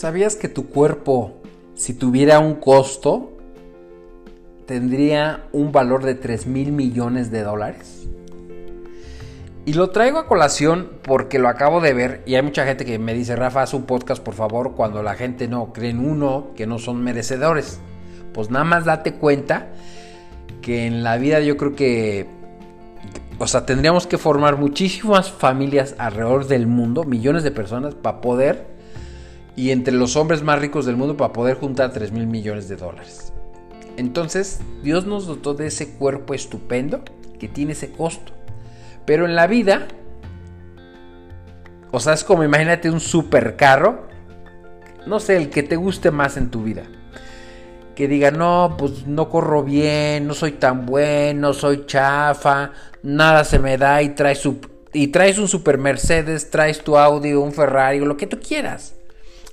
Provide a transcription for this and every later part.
¿Sabías que tu cuerpo, si tuviera un costo, tendría un valor de 3 mil millones de dólares? Y lo traigo a colación porque lo acabo de ver y hay mucha gente que me dice, Rafa, haz un podcast por favor cuando la gente no cree en uno que no son merecedores. Pues nada más date cuenta que en la vida yo creo que, o sea, tendríamos que formar muchísimas familias alrededor del mundo, millones de personas, para poder, y entre los hombres más ricos del mundo, para poder juntar 3 mil millones de dólares. Entonces, Dios nos dotó de ese cuerpo estupendo que tiene ese costo. Pero en la vida, o sea, es como imagínate un supercarro, no sé, el que te guste más en tu vida. Que diga, no, pues no corro bien, no soy tan bueno, soy chafa, nada se me da y traes, y traes un super Mercedes, traes tu Audi, un Ferrari o lo que tú quieras.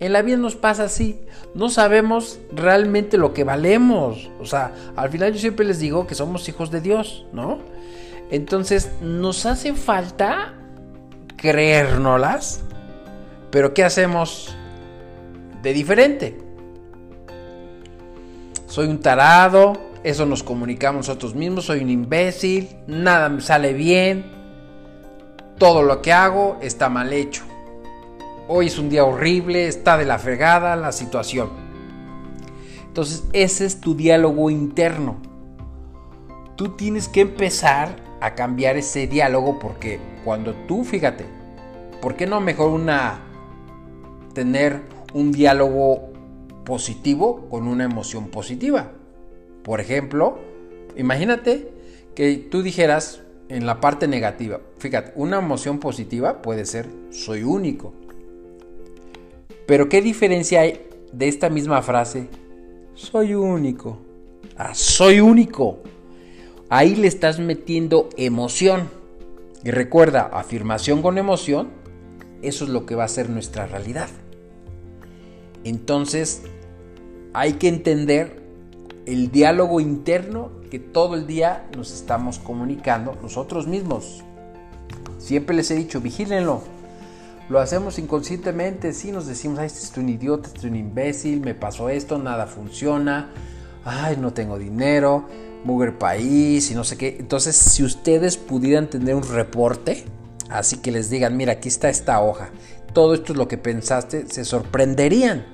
En la vida nos pasa así, no sabemos realmente lo que valemos. O sea, al final yo siempre les digo que somos hijos de Dios, ¿no? Entonces nos hace falta creérnoslas, pero ¿qué hacemos de diferente? Soy un tarado, eso nos comunicamos nosotros mismos, soy un imbécil, nada me sale bien, todo lo que hago está mal hecho. Hoy es un día horrible, está de la fregada la situación. Entonces ese es tu diálogo interno. Tú tienes que empezar a cambiar ese diálogo porque cuando tú, fíjate, ¿por qué no mejor una tener un diálogo positivo con una emoción positiva? Por ejemplo, imagínate que tú dijeras en la parte negativa, fíjate, una emoción positiva puede ser soy único. Pero ¿qué diferencia hay de esta misma frase? Soy único. Ah, soy único. Ahí le estás metiendo emoción. Y recuerda, afirmación con emoción, eso es lo que va a ser nuestra realidad. Entonces, hay que entender el diálogo interno que todo el día nos estamos comunicando nosotros mismos. Siempre les he dicho, vigílenlo. Lo hacemos inconscientemente, sí nos decimos, ay, este es un idiota, este es un imbécil, me pasó esto, nada funciona, ay, no tengo dinero, Mugger País y no sé qué. Entonces, si ustedes pudieran tener un reporte, así que les digan, mira, aquí está esta hoja, todo esto es lo que pensaste, se sorprenderían.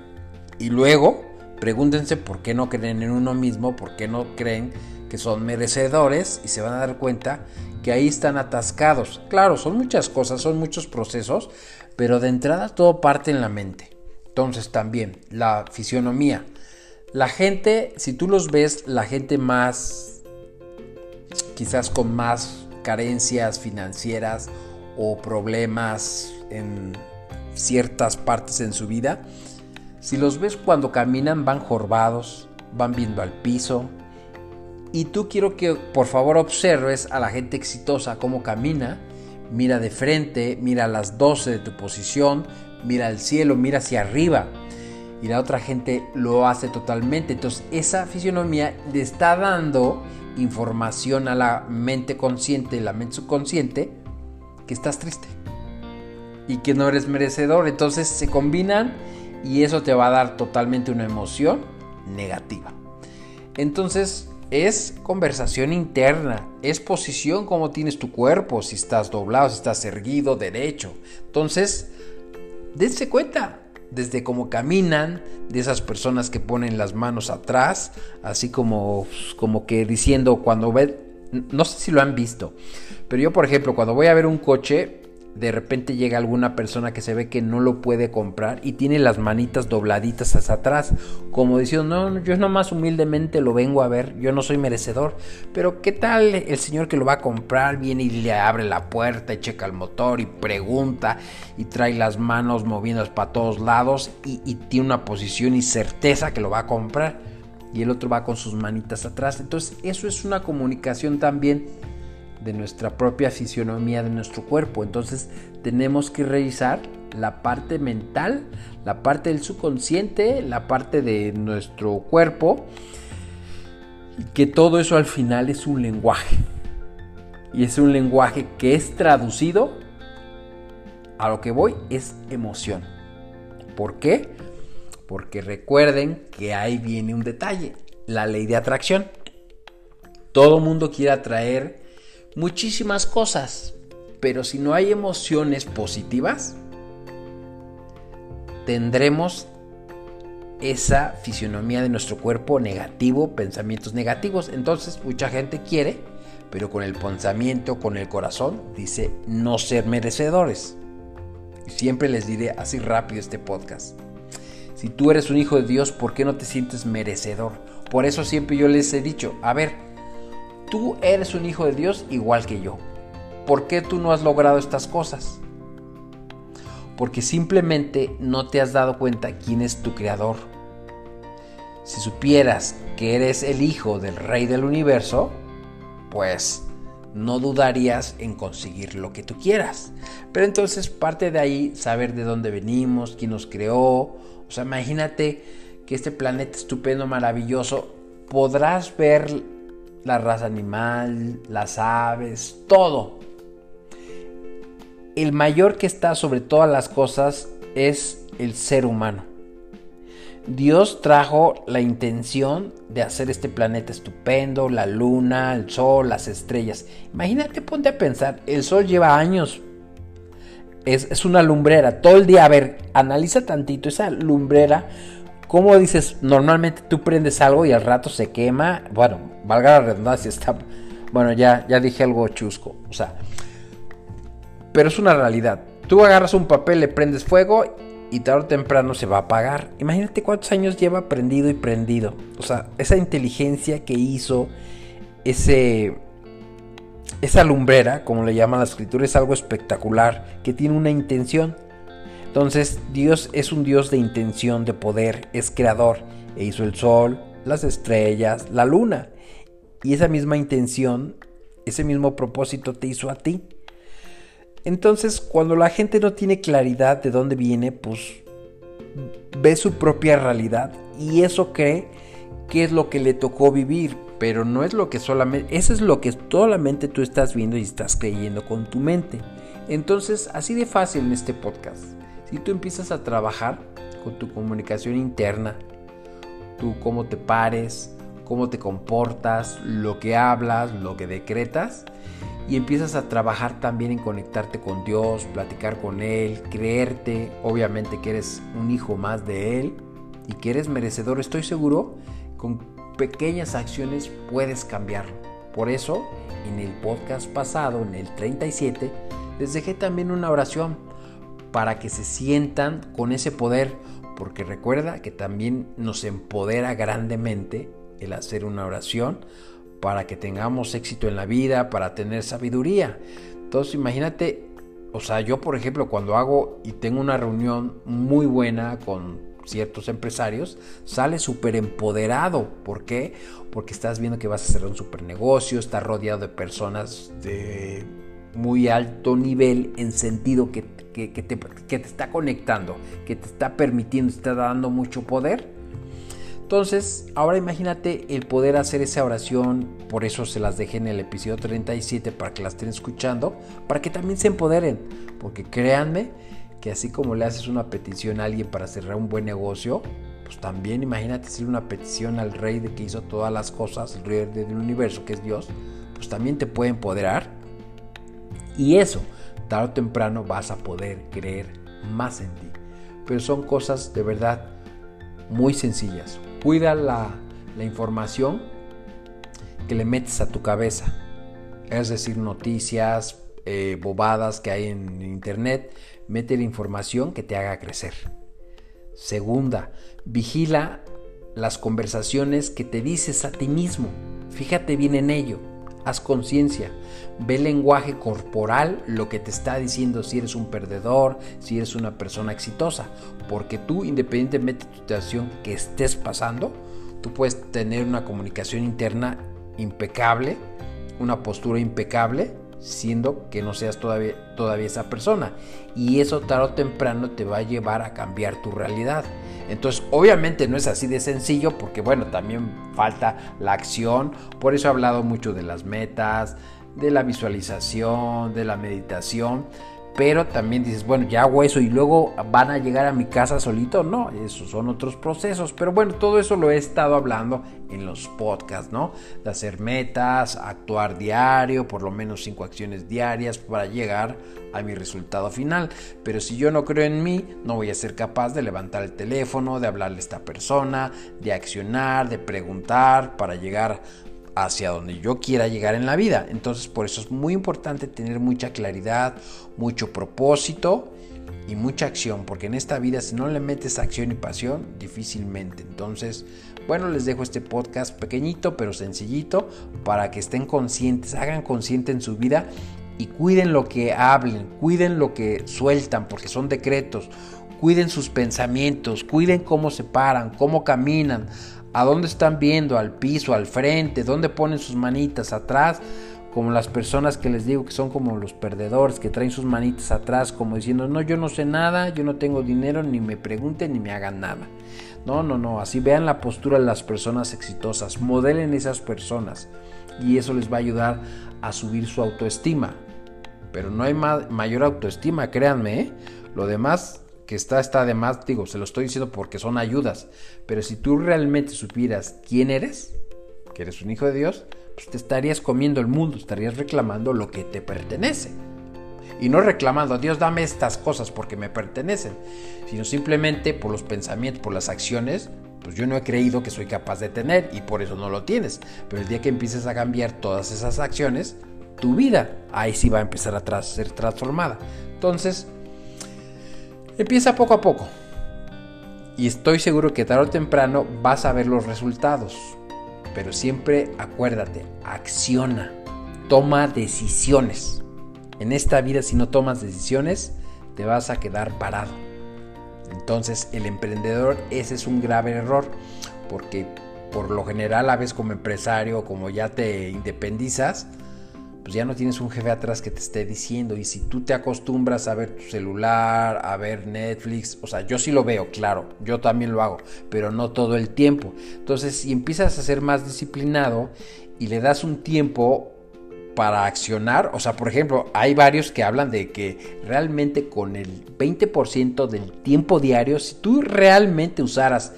Y luego, pregúntense por qué no creen en uno mismo, por qué no creen que son merecedores y se van a dar cuenta que ahí están atascados. Claro, son muchas cosas, son muchos procesos, pero de entrada todo parte en la mente. Entonces también la fisionomía, la gente, si tú los ves, la gente más, quizás con más carencias financieras o problemas en ciertas partes en su vida, si los ves cuando caminan van jorbados, van viendo al piso. Y tú quiero que por favor observes a la gente exitosa cómo camina, mira de frente, mira las 12 de tu posición, mira al cielo, mira hacia arriba y la otra gente lo hace totalmente. Entonces esa fisionomía le está dando información a la mente consciente y la mente subconsciente que estás triste y que no eres merecedor. Entonces se combinan y eso te va a dar totalmente una emoción negativa. Entonces es conversación interna, es posición como tienes tu cuerpo, si estás doblado, si estás erguido, derecho. Entonces, dense cuenta, desde cómo caminan, de esas personas que ponen las manos atrás, así como, como que diciendo cuando ve, no sé si lo han visto, pero yo por ejemplo cuando voy a ver un coche, de repente llega alguna persona que se ve que no lo puede comprar y tiene las manitas dobladitas hacia atrás, como diciendo, no, yo nomás humildemente lo vengo a ver, yo no soy merecedor, pero ¿qué tal el señor que lo va a comprar viene y le abre la puerta y checa el motor y pregunta y trae las manos moviéndose para todos lados y, y tiene una posición y certeza que lo va a comprar? Y el otro va con sus manitas atrás. Entonces eso es una comunicación también de nuestra propia fisionomía de nuestro cuerpo. Entonces tenemos que revisar la parte mental, la parte del subconsciente, la parte de nuestro cuerpo. Que todo eso al final es un lenguaje. Y es un lenguaje que es traducido a lo que voy es emoción. ¿Por qué? Porque recuerden que ahí viene un detalle, la ley de atracción. Todo mundo quiere atraer muchísimas cosas, pero si no hay emociones positivas, tendremos esa fisionomía de nuestro cuerpo negativo, pensamientos negativos. Entonces mucha gente quiere, pero con el pensamiento, con el corazón, dice no ser merecedores. Siempre les diré así rápido este podcast. Si tú eres un hijo de Dios, ¿por qué no te sientes merecedor? Por eso siempre yo les he dicho, a ver, tú eres un hijo de Dios igual que yo. ¿Por qué tú no has logrado estas cosas? porque simplemente no te has dado cuenta quién es tu creador. Si supieras que eres el hijo del rey del universo, pues no dudarías en conseguir lo que tú quieras. Pero entonces parte de ahí saber de dónde venimos, quién nos creó. O sea, imagínate que este planeta estupendo, maravilloso, podrás ver la raza animal, las aves, todo el mayor que está sobre todas las cosas es el ser humano. Dios trajo la intención de hacer este planeta estupendo, la luna, el sol, las estrellas. Imagínate, ponte a pensar, el sol lleva años. Es, una lumbrera, todo el día. A ver, analiza tantito esa lumbrera. ¿Cómo dices? Normalmente tú prendes algo y al rato se quema. Bueno, valga la redundancia, está. Bueno, ya, ya dije algo chusco. O sea, pero es una realidad. Tú agarras un papel, le prendes fuego y tarde o temprano se va a apagar. Imagínate cuántos años lleva prendido y prendido. O sea, esa inteligencia que hizo ese esa lumbrera, como le llaman la escritura, es algo espectacular, que tiene una intención. Entonces, Dios es un Dios de intención, de poder, es creador, e hizo el sol, las estrellas, la luna. Y esa misma intención, ese mismo propósito te hizo a ti. Entonces, cuando la gente no tiene claridad de dónde viene, pues ve su propia realidad y eso cree que es lo que le tocó vivir, pero no es lo que solamente, eso es lo que solamente tú estás viendo y estás creyendo con tu mente. Entonces, así de fácil en este podcast. Si tú empiezas a trabajar con tu comunicación interna, tú cómo te pares, cómo te comportas, lo que hablas, lo que decretas, y empiezas a trabajar también en conectarte con Dios, platicar con Él, creerte, obviamente que eres un hijo más de Él y que eres merecedor, estoy seguro, con pequeñas acciones puedes cambiarlo. Por eso, en el podcast pasado, en el 37, les dejé también una oración para que se sientan con ese poder, porque recuerda que también nos empodera grandemente el hacer una oración para que tengamos éxito en la vida, para tener sabiduría. Entonces imagínate, o sea, yo por ejemplo cuando hago y tengo una reunión muy buena con ciertos empresarios, sale súper empoderado. ¿Por qué? Porque estás viendo que vas a hacer un super negocio, estás rodeado de personas de muy alto nivel en sentido que, que, te, que te está conectando, que te está permitiendo, te está dando mucho poder entonces, ahora imagínate el poder hacer esa oración, por eso se las dejé en el episodio 37 para que la estén escuchando, para que también se empoderen, porque créanme que así como le haces una petición a alguien para cerrar un buen negocio, pues también imagínate hacer una petición al rey de que hizo todas las cosas, el rey del universo que es Dios, pues también te puede empoderar. Y eso, tarde o temprano vas a poder creer más en ti. Pero son cosas de verdad muy sencillas. Cuida la, información que le metes a tu cabeza. Es decir, noticias, eh, bobadas que hay en internet. Mete la información que te haga crecer. Segunda, vigila las conversaciones que te dices a ti mismo. Fíjate bien en ello. Haz conciencia. Ve el lenguaje corporal, lo que te está diciendo si eres un perdedor, si eres una persona exitosa. Porque tú, independientemente de tu situación que estés pasando, tú puedes tener una comunicación interna impecable, una postura impecable, siendo que no seas todavía, todavía esa persona. Y eso tarde o temprano te va a llevar a cambiar tu realidad. Entonces, obviamente no es así de sencillo porque, bueno, también falta la acción. Por eso he hablado mucho de las metas, de la visualización, de la meditación. Pero también dices, bueno, ya hago eso y luego van a llegar a mi casa solito. No, esos son otros procesos. Pero bueno, todo eso lo he estado hablando en los podcasts, ¿no? De hacer metas, actuar diario, por lo menos cinco acciones diarias para llegar a mi resultado final. Pero si yo no creo en mí, no voy a ser capaz de levantar el teléfono, de hablarle a esta persona, de accionar, de preguntar para llegar hacia donde yo quiera llegar en la vida. Entonces por eso es muy importante tener mucha claridad, mucho propósito y mucha acción, porque en esta vida si no le metes acción y pasión, difícilmente. Entonces, bueno, les dejo este podcast pequeñito pero sencillito para que estén conscientes, hagan consciente en su vida y cuiden lo que hablen, cuiden lo que sueltan, porque son decretos. Cuiden sus pensamientos, cuiden cómo se paran, cómo caminan, a dónde están viendo, al piso, al frente, dónde ponen sus manitas atrás, como las personas que les digo que son como los perdedores, que traen sus manitas atrás, como diciendo, no, yo no sé nada, yo no tengo dinero, ni me pregunten, ni me hagan nada. No, no, no, así vean la postura de las personas exitosas, modelen esas personas y eso les va a ayudar a subir su autoestima. Pero no hay mayor autoestima, créanme, ¿eh? lo demás que está, está de más, digo, se lo estoy diciendo porque son ayudas, pero si tú realmente supieras quién eres, que eres un hijo de Dios, pues te estarías comiendo el mundo, estarías reclamando lo que te pertenece. Y no reclamando, Dios dame estas cosas porque me pertenecen, sino simplemente por los pensamientos, por las acciones, pues yo no he creído que soy capaz de tener y por eso no lo tienes. Pero el día que empieces a cambiar todas esas acciones, tu vida ahí sí va a empezar a ser transformada. Entonces, Empieza poco a poco. Y estoy seguro que tarde o temprano vas a ver los resultados. Pero siempre acuérdate, acciona, toma decisiones. En esta vida si no tomas decisiones, te vas a quedar parado. Entonces el emprendedor ese es un grave error porque por lo general a veces como empresario, como ya te independizas, pues ya no tienes un jefe atrás que te esté diciendo. Y si tú te acostumbras a ver tu celular, a ver Netflix, o sea, yo sí lo veo, claro, yo también lo hago, pero no todo el tiempo. Entonces, si empiezas a ser más disciplinado y le das un tiempo para accionar, o sea, por ejemplo, hay varios que hablan de que realmente con el 20% del tiempo diario, si tú realmente usaras,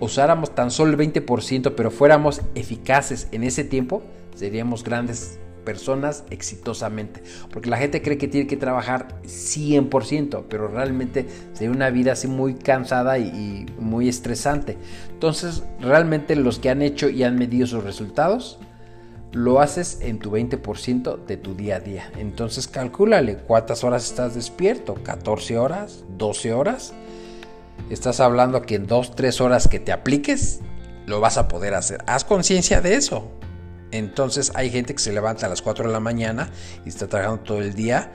usáramos tan solo el 20%, pero fuéramos eficaces en ese tiempo, seríamos grandes personas exitosamente. Porque la gente cree que tiene que trabajar 100%, pero realmente sería una vida así muy cansada y, muy estresante. Entonces, realmente los que han hecho y han medido sus resultados, lo haces en tu 20% de tu día a día. Entonces, calcúlale cuántas horas estás despierto, 14 horas, 12 horas. Estás hablando que en 2, 3 horas que te apliques, lo vas a poder hacer. Haz conciencia de eso. Entonces hay gente que se levanta a las 4 de la mañana y está trabajando todo el día,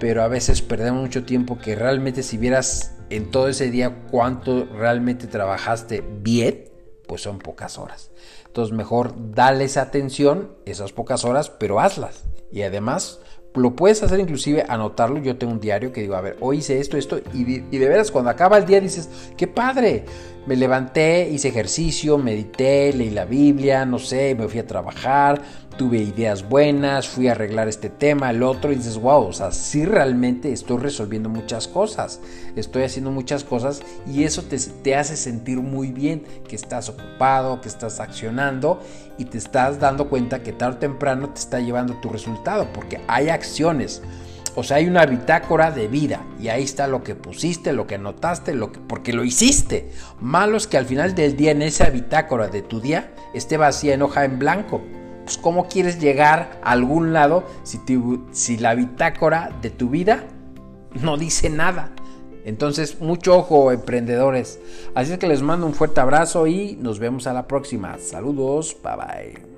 pero a veces perdemos mucho tiempo que realmente si vieras en todo ese día cuánto realmente trabajaste bien, pues son pocas horas. Entonces mejor dale esa atención, esas pocas horas, pero hazlas. Y además lo puedes hacer inclusive anotarlo. Yo tengo un diario que digo, a ver, hoy hice esto, esto, y, de veras cuando acaba el día dices, qué padre, me levanté, hice ejercicio, medité, leí la Biblia, no sé, me fui a trabajar, tuve ideas buenas, fui a arreglar este tema, el otro, y dices, wow, o sea, sí realmente estoy resolviendo muchas cosas, estoy haciendo muchas cosas, y eso te, te hace sentir muy bien, que estás ocupado, que estás accionando, y te estás dando cuenta que tarde o temprano te está llevando tu resultado, porque hay acciones. O sea, hay una bitácora de vida y ahí está lo que pusiste, lo que anotaste, lo que, porque lo hiciste. Malo es que al final del día en esa bitácora de tu día esté vacía en hoja en blanco. Pues ¿cómo quieres llegar a algún lado si, si la bitácora de tu vida no dice nada? Entonces, mucho ojo, emprendedores. Así es que les mando un fuerte abrazo y nos vemos a la próxima. Saludos, bye bye.